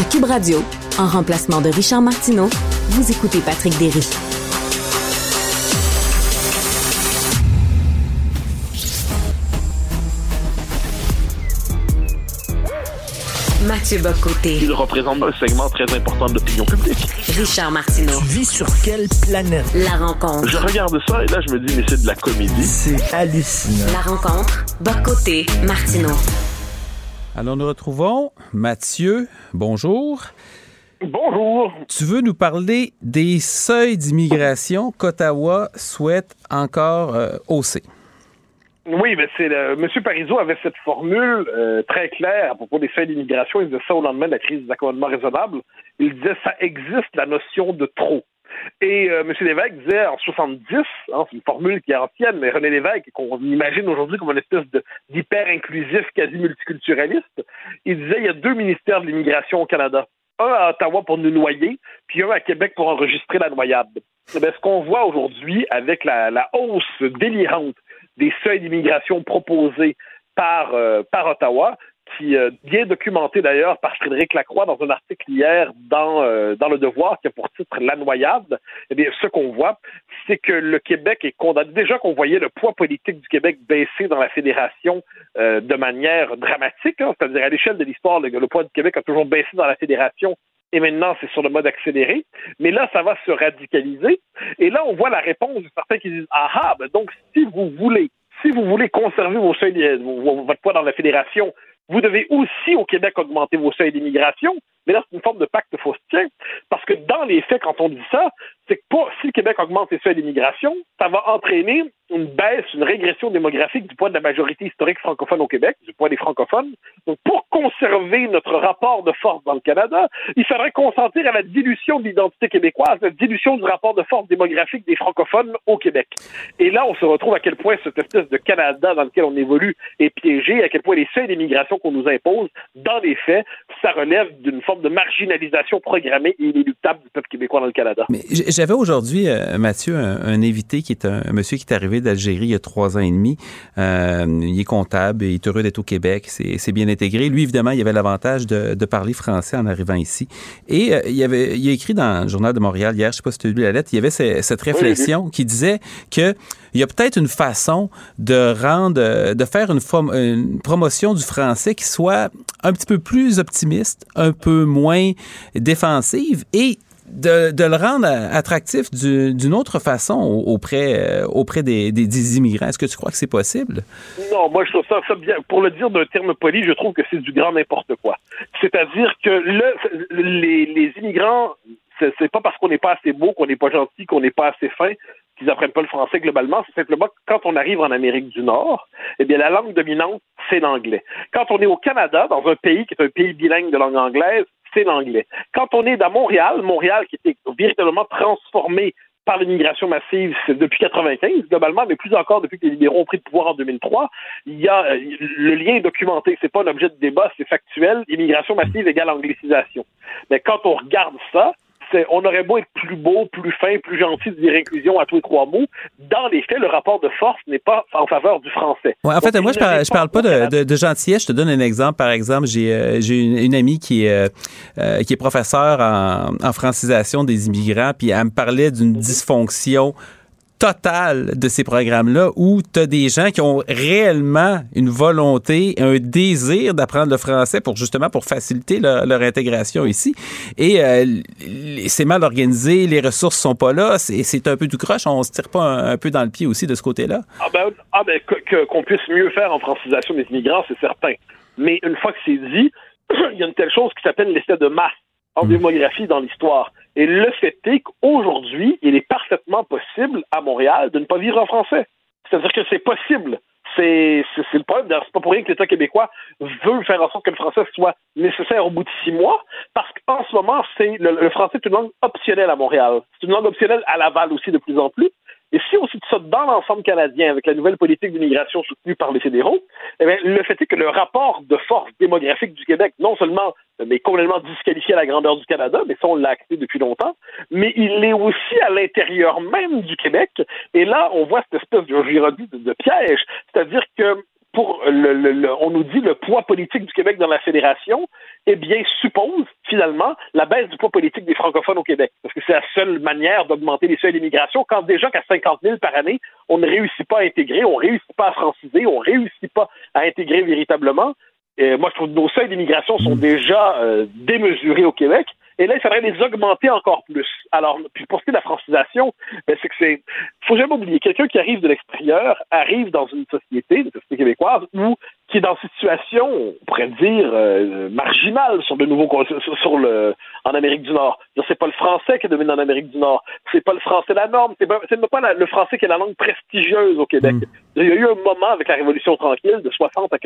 À Cube Radio, en remplacement de Richard Martineau, vous écoutez Patrick Derry. Mathieu Bocoté. Il représente un segment très important de l'opinion publique. Richard Martineau. Tu vis sur quelle planète? La rencontre. Je regarde ça et là, je me dis, mais c'est de la comédie. C'est hallucinant. La rencontre. Bocoté. Martineau. Alors, nous retrouvons Mathieu. Bonjour. Bonjour. Tu veux nous parler des seuils d'immigration qu'Ottawa souhaite encore euh, hausser? Oui, mais c'est le, M. Parizeau avait cette formule euh, très claire à propos des seuils d'immigration. Il disait ça au lendemain de la crise des accommodements raisonnables. Il disait ça existe la notion de trop. Et euh, M. Lévesque disait en 70, hein, c'est une formule qui est ancienne, mais René Lévesque, qu'on imagine aujourd'hui comme une espèce d'hyper inclusif, quasi multiculturaliste, il disait il y a deux ministères de l'immigration au Canada. Un à Ottawa pour nous noyer, puis un à Québec pour enregistrer la noyade. Eh bien, ce qu'on voit aujourd'hui avec la, la hausse délirante des seuils d'immigration proposés par, euh, par Ottawa, qui euh, bien documenté d'ailleurs par Frédéric Lacroix dans un article hier dans, euh, dans Le Devoir qui a pour titre La noyade, eh bien, ce qu'on voit, c'est que le Québec est condamné. Déjà qu'on voyait le poids politique du Québec baisser dans la fédération euh, de manière dramatique, hein, c'est-à-dire à, l'échelle de l'histoire, le, poids du Québec a toujours baissé dans la fédération et maintenant c'est sur le mode accéléré. Mais là, ça va se radicaliser. Et là, on voit la réponse de certains qui disent Ah ah, ben donc si vous voulez, si vous voulez conserver vos- votre poids dans la fédération, vous devez aussi au Québec augmenter vos seuils d'immigration. Mais là, c'est une forme de pacte faustien, parce que dans les faits, quand on dit ça, c'est que si le Québec augmente ses seuils d'immigration, ça va entraîner une baisse, une régression démographique du poids de la majorité historique francophone au Québec, du poids des francophones. Donc, pour conserver notre rapport de force dans le Canada, il faudrait consentir à la dilution de l'identité québécoise, la dilution du rapport de force démographique des francophones au Québec. Et là, on se retrouve à quel point cette espèce de Canada dans lequel on évolue est piégé, à quel point les seuils d'immigration qu'on nous impose, dans les faits, ça relève d'une forme de marginalisation programmée et inéluctable du peuple québécois dans le Canada. Mais j'avais aujourd'hui, euh, Mathieu, un, un invité qui est un, un monsieur qui est arrivé d'Algérie il y a trois ans et demi. Euh, il est comptable et il est heureux d'être au Québec. C'est bien intégré. Lui, évidemment, il avait l'avantage de, de parler français en arrivant ici. Et euh, il, avait, il a écrit dans le Journal de Montréal hier, je sais pas si tu as lu la lettre, il y avait ce- cette réflexion qui disait que il y a peut-être une façon de rendre, de faire une, une promotion du français qui soit un petit peu plus optimiste, un peu moins défensive et de, le rendre attractif du- d'une autre façon au- auprès, euh, auprès des, des- immigrants. Est-ce que tu crois que c'est possible? Non, moi je trouve ça, bien. Pour le dire d'un terme poli, je trouve que c'est du grand n'importe quoi. C'est-à-dire que le, les, les immigrants, c'est pas parce qu'on n'est pas assez beau, qu'on n'est pas gentil, qu'on n'est pas assez fin qu'ils apprennent pas le français globalement. C'est simplement que quand on arrive en Amérique du Nord, eh bien la langue dominante c'est l'anglais. Quand on est au Canada, dans un pays qui est un pays bilingue de langue anglaise, c'est l'anglais. Quand on est dans Montréal, Montréal qui était véritablement transformé par l'immigration massive depuis 95 globalement, mais plus encore depuis que les libéraux ont pris le pouvoir en 2003. Il y a euh, le lien est documenté, c'est pas un objet de débat, c'est factuel. Immigration massive égale anglicisation. Mais quand on regarde ça, on aurait beau être plus beau, plus fin, plus gentil de dire inclusion à tous les trois mots. Dans les faits, le rapport de force n'est pas en faveur du français. Ouais, en fait, Donc, moi, je ne parle, répond je parle pas de, de, de gentillesse. Je te donne un exemple. Par exemple, j'ai euh, une, une amie qui est, euh, euh, qui est professeure en, en francisation des immigrants, puis elle me parlait d'une dysfonction totale de ces programmes-là où tu as des gens qui ont réellement une volonté, un désir d'apprendre le français pour justement pour faciliter leur, intégration ici. Et euh, c'est mal organisé, les ressources sont pas là, c'est un peu du croche. On se tire pas un, peu dans le pied aussi de ce côté-là? Ah ben, ah ben qu'on puisse mieux faire en francisation des immigrants, c'est certain. Mais une fois que c'est dit, il y a une telle chose qui s'appelle l'essai de masse en hmm. démographie dans l'histoire. Et le fait est qu'aujourd'hui, il est parfaitement possible à Montréal de ne pas vivre en français. C'est-à-dire que c'est possible. C'est le problème. C'est pas pour rien que l'État québécois veut faire en sorte que le français soit nécessaire au bout de six mois, parce qu'en ce moment, c'est le, français est une langue optionnelle à Montréal. C'est une langue optionnelle à Laval aussi de plus en plus. Et si on cite ça dans l'ensemble canadien, avec la nouvelle politique d'immigration soutenue par les fédéraux, eh bien, le fait est que le rapport de force démographique du Québec, non seulement mais complètement disqualifié à la grandeur du Canada, mais ça, on l'a acté depuis longtemps, mais il est aussi à l'intérieur même du Québec. Et là, on voit cette espèce de, de, de piège, c'est-à-dire que pour le, on nous dit le poids politique du Québec dans la fédération, eh bien, suppose finalement la baisse du poids politique des francophones au Québec. Parce que c'est la seule manière d'augmenter les seuils d'immigration quand déjà qu'à 50 000 par année, on ne réussit pas à intégrer, on ne réussit pas à franciser, on ne réussit pas à intégrer véritablement. Et moi, je trouve que nos seuils d'immigration sont mm. déjà euh, démesurés au Québec. Et là, il faudrait les augmenter encore plus. Alors, puis pour ce qui est de la francisation, ben, c'est que c'est. faut jamais oublier, quelqu'un qui arrive de l'extérieur arrive dans une société, une société québécoise, où qui est dans une situation, on pourrait dire, euh, marginale sur le nouveau sur le en Amérique du Nord. C'est pas le français qui domine en Amérique du Nord. C'est pas le français la norme. C'est pas, même pas le français qui est la langue prestigieuse au Québec. Mm. Il y a eu un moment avec la Révolution tranquille de 60 à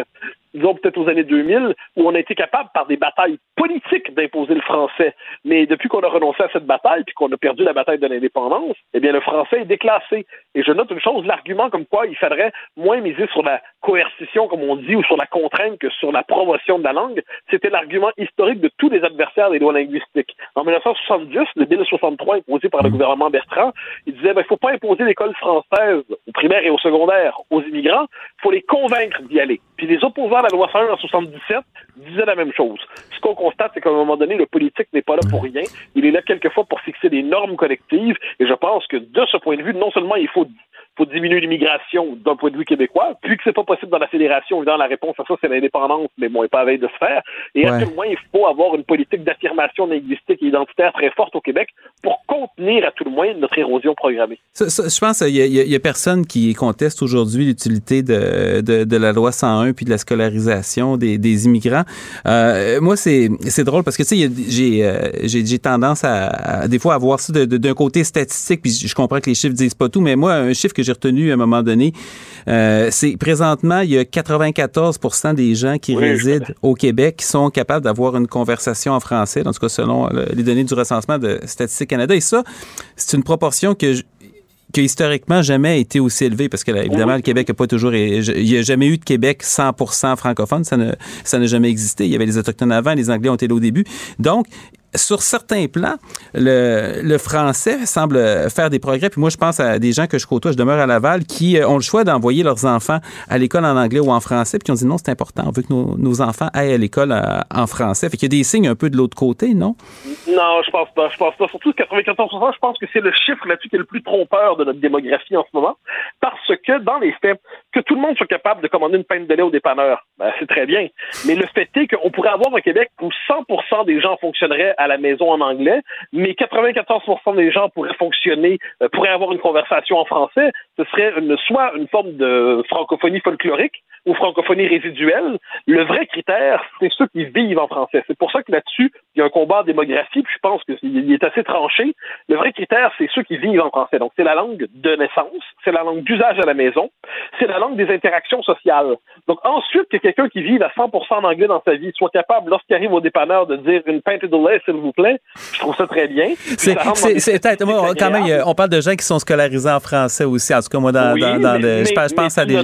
disons peut-être aux années 2000 où on a été capable par des batailles politiques d'imposer le français. Mais depuis qu'on a renoncé à cette bataille puis qu'on a perdu la bataille de l'indépendance, eh bien le français est déclassé. Et je note une chose, l'argument comme quoi il faudrait moins miser sur la coercition, comme on dit, ou sur la contrainte que sur la promotion de la langue, c'était l'argument historique de tous les adversaires des lois linguistiques. En 1970, le Bill 63 imposé par le gouvernement Bertrand, il disait, ben, il ne faut pas imposer l'école française au primaire et au secondaire aux immigrants, il faut les convaincre d'y aller. Puis les opposants à la loi 101 en 77 disaient la même chose. Ce qu'on constate, c'est qu'à un moment donné, le politique n'est pas là pour rien. Il est là quelquefois pour fixer des normes collectives. Et je pense que de ce point de vue, non seulement il faut faut diminuer l'immigration d'un point de vue québécois, puis que c'est pas possible dans la fédération, évidemment, la réponse à ça, c'est l'indépendance, mais bon, n'est pas à veille de se faire. Et à tout moins, il faut avoir une politique d'affirmation linguistique et identitaire très forte au Québec pour contenir à tout le moins notre érosion programmée. je pense qu'il y, a personne qui conteste aujourd'hui l'utilité de, de, la loi 101 puis de la scolarisation des, des immigrants. Euh, moi, c'est drôle parce que, tu sais, j'ai euh, j'ai tendance à, des fois à voir ça d'un côté statistique, puis je comprends que les chiffres disent pas tout, mais moi, un chiffre que j'ai retenu à un moment donné, euh, c'est présentement, il y a 94 des gens qui résident au Québec qui sont capables d'avoir une conversation en français, en tout cas selon les données du recensement de Statistique Canada. Et ça, c'est une proportion que qui historiquement jamais été aussi élevée parce que évidemment le Québec n'a pas toujours il n'y a jamais eu de Québec 100% francophone. Ça ne ça n'a jamais existé. Il y avait les autochtones avant les anglais ont été là au début. Donc sur certains plans, le, français semble faire des progrès. Puis moi, je pense à des gens que je côtoie, je demeure à Laval, qui euh, ont le choix d'envoyer leurs enfants à l'école en anglais ou en français, puis ont dit non, c'est important, on veut que nos, nos enfants aillent à l'école euh, en français. Fait qu'il y a des signes un peu de l'autre côté, non? Non, je pense pas. Je pense pas. Surtout 94 je pense que c'est le chiffre là-dessus qui est le plus trompeur de notre démographie en ce moment. Parce que, dans les faits, que tout le monde soit capable de commander une pinte de lait au dépanneur, ben, c'est très bien. Mais le fait est qu'on pourrait avoir un Québec où 100% des gens fonctionneraient à la maison en anglais, mais 94 des gens pourraient fonctionner, euh, pourraient avoir une conversation en français. Ce serait soit une forme de francophonie folklorique ou francophonie résiduelle. Le vrai critère, c'est ceux qui vivent en français. C'est pour ça que là-dessus, un combat en démographie, puis je pense qu'il est assez tranché. Le vrai critère, c'est ceux qui vivent en français. Donc, c'est la langue de naissance, c'est la langue d'usage à la maison, c'est la langue des interactions sociales. Donc, ensuite, que quelqu'un qui vit à 100% en anglais dans sa vie soit capable, lorsqu'il arrive au dépanneur, de dire une pinte de lait, s'il vous plaît, je trouve ça très bien. C'est quand même, on parle de gens qui sont scolarisés en français aussi. En tout cas, moi, dans, dans, le, je, pense à des.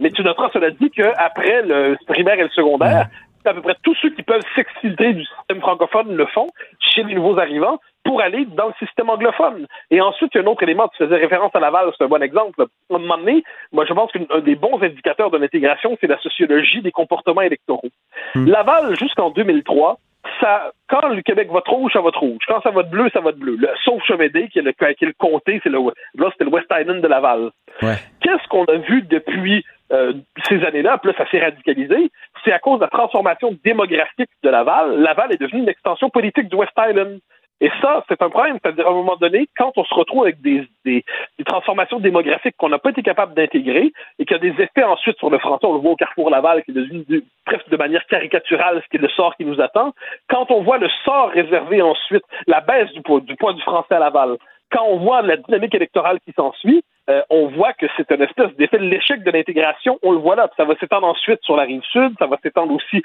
mais tu noteras, cela dit, qu'après le primaire et le secondaire, à peu près tous ceux qui peuvent s'exfiltrer du système francophone le font chez les nouveaux arrivants pour aller dans le système anglophone. Et ensuite, il y a un autre élément, tu faisais référence à Laval, c'est un bon exemple. À un moment donné, moi, je pense qu'un des bons indicateurs de l'intégration, c'est la sociologie des comportements électoraux. Hmm. Laval, jusqu'en 2003, ça, quand le Québec vote rouge, ça vote rouge. Quand ça vote bleu, ça vote bleu. Le, sauf Chemédé, qui est le, qui est le comté, c'est le, là, c'était le West Island de Laval. Ouais. Qu'est-ce qu'on a vu depuis euh, ces années-là? Puis là, ça s'est radicalisé. C'est à cause de la transformation démographique de Laval. Laval est devenu une extension politique du West Island. Et ça, c'est un problème. C'est-à-dire, à un moment donné, quand on se retrouve avec des, des, des transformations démographiques qu'on n'a pas été capable d'intégrer et qu'il y a des effets ensuite sur le français, on le voit au Carrefour Laval, qui est devenu du- presque de manière caricaturale ce qui est le sort qui nous attend. Quand on voit le sort réservé ensuite, la baisse du du, poids du français à Laval, quand on voit la dynamique électorale qui s'ensuit, euh, on voit que c'est une espèce d'effet de l'échec de l'intégration. On le voit là. Ça va s'étendre ensuite sur la rive sud, ça va s'étendre aussi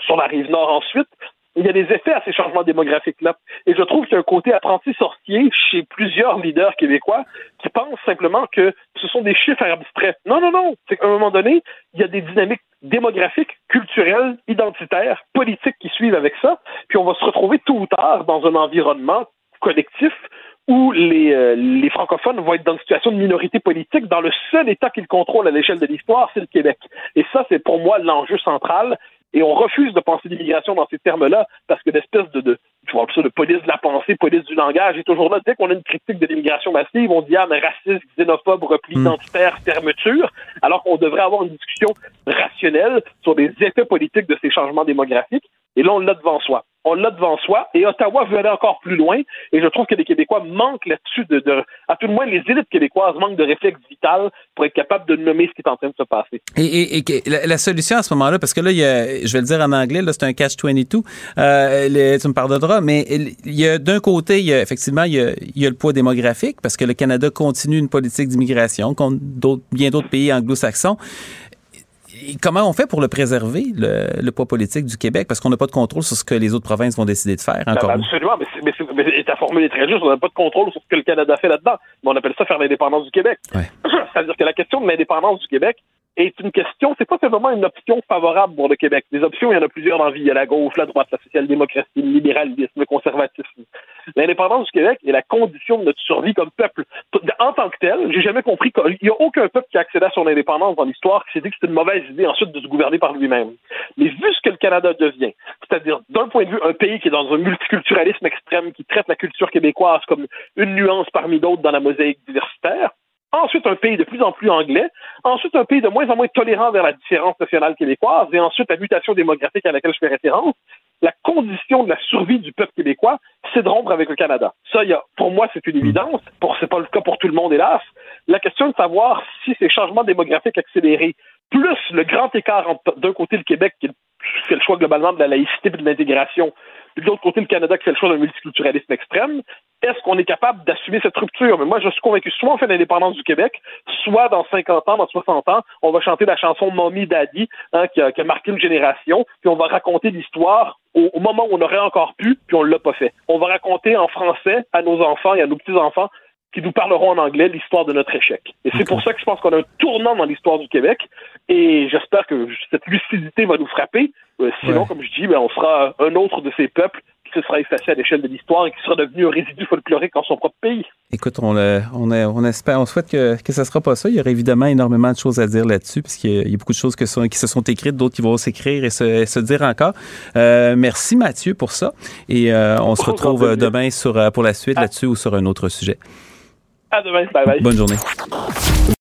sur la rive nord ensuite. Il y a des effets à ces changements démographiques-là. Et je trouve qu'il y a un côté apprenti sorcier chez plusieurs leaders québécois qui pensent simplement que ce sont des chiffres abstraits. Non, non, non. C'est qu'à un moment donné, il y a des dynamiques démographiques, culturelles, identitaires, politiques qui suivent avec ça. Puis on va se retrouver tôt ou tard dans un environnement collectif où les, euh, les francophones vont être dans une situation de minorité politique dans le seul État qu'ils contrôlent à l'échelle de l'histoire, c'est le Québec. Et ça, c'est pour moi l'enjeu central. Et on refuse de penser l'immigration dans ces termes-là parce que l'espèce de, de, tu vois, ça, de police de la pensée, police du langage est toujours là. Dès qu'on a une critique de l'immigration massive, on dit ah mais raciste, xénophobe, repli Mm. identitaire, fermeture, alors qu'on devrait avoir une discussion rationnelle sur des effets politiques de ces changements démographiques. Et là, on l'a devant soi. On l'a devant soi. Et Ottawa veut aller encore plus loin. Et je trouve que les Québécois manquent là-dessus de, de, à tout le moins, les élites québécoises manquent de réflexe vital pour être capables de nommer ce qui est en train de se passer. Et, et- et la, solution à ce moment-là, parce que là, il y a, je vais le dire en anglais, là, c'est un catch-22, euh, tu me pardonneras, mais il y a d'un côté, il y a, effectivement, il y a, il y a le poids démographique, parce que le Canada continue une politique d'immigration, contre bien d'autres pays anglo-saxons. Et comment on fait pour le préserver, le, le poids politique du Québec? Parce qu'on n'a pas de contrôle sur ce que les autres provinces vont décider de faire. Encore Ben, absolument, mais, mais, mais ta formule est très juste. On n'a pas de contrôle sur ce que le Canada fait là-dedans. Mais on appelle ça faire l'indépendance du Québec. Ouais. C'est-à-dire que la question de l'indépendance du Québec est une question, c'est pas simplement une option favorable pour le Québec. Des options, il y en a plusieurs dans la vie. Il y a la gauche, la droite, la social-démocratie, le libéralisme, le conservatisme. L'indépendance du Québec est la condition de notre survie comme peuple. En tant que tel, j'ai jamais compris qu'il n'y a aucun peuple qui a accédé à son indépendance dans l'histoire qui s'est dit que c'était une mauvaise idée ensuite de se gouverner par lui-même. Mais vu ce que le Canada devient, c'est-à-dire d'un point de vue un pays qui est dans un multiculturalisme extrême, qui traite la culture québécoise comme une nuance parmi d'autres dans la mosaïque diversitaire, ensuite un pays de plus en plus anglais, ensuite un pays de moins en moins tolérant vers la différence nationale québécoise, et ensuite la mutation démographique à laquelle je fais référence, la condition de la survie du peuple québécois, c'est de rompre avec le Canada. Ça, y a, pour moi, c'est une évidence. Pour, c'est pas le cas pour tout le monde, hélas. La question est de savoir si ces changements démographiques accélérés, plus le grand écart entre, d'un côté, le Québec, qui fait le choix globalement de la laïcité et de l'intégration, puis de l'autre côté, le Canada qui fait le choix d'un multiculturalisme extrême, est-ce qu'on est capable d'assumer cette rupture? Mais moi, je suis convaincu, soit on fait l'indépendance du Québec, soit dans 50 ans, dans 60 ans, on va chanter la chanson Mommy Daddy, hein, qui, a, qui, a, marqué une génération, puis on va raconter l'histoire au, au, moment où on aurait encore pu, puis on l'a pas fait. On va raconter en français à nos enfants et à nos petits-enfants qui nous parleront en anglais l'histoire de notre échec. Et c'est pour ça que je pense qu'on a un tournant dans l'histoire du Québec, et j'espère que cette lucidité va nous frapper. Euh, sinon, ouais. comme je dis, ben, on sera un autre de ces peuples sera effacé à l'échelle de l'histoire et qui sera devenu un résidu folklorique dans son propre pays. Écoute, on, le, on, a, on espère, on souhaite que, que ça ne sera pas ça. Il y aura évidemment énormément de choses à dire là-dessus, puisqu'il y, y, a beaucoup de choses que sont, qui se sont écrites, d'autres qui vont s'écrire et se, se, dire encore. Euh, merci Mathieu pour ça. Et euh, on se retrouve demain sur, pour la suite là-dessus ou sur un autre sujet. À demain. Bye bye. Bonne journée.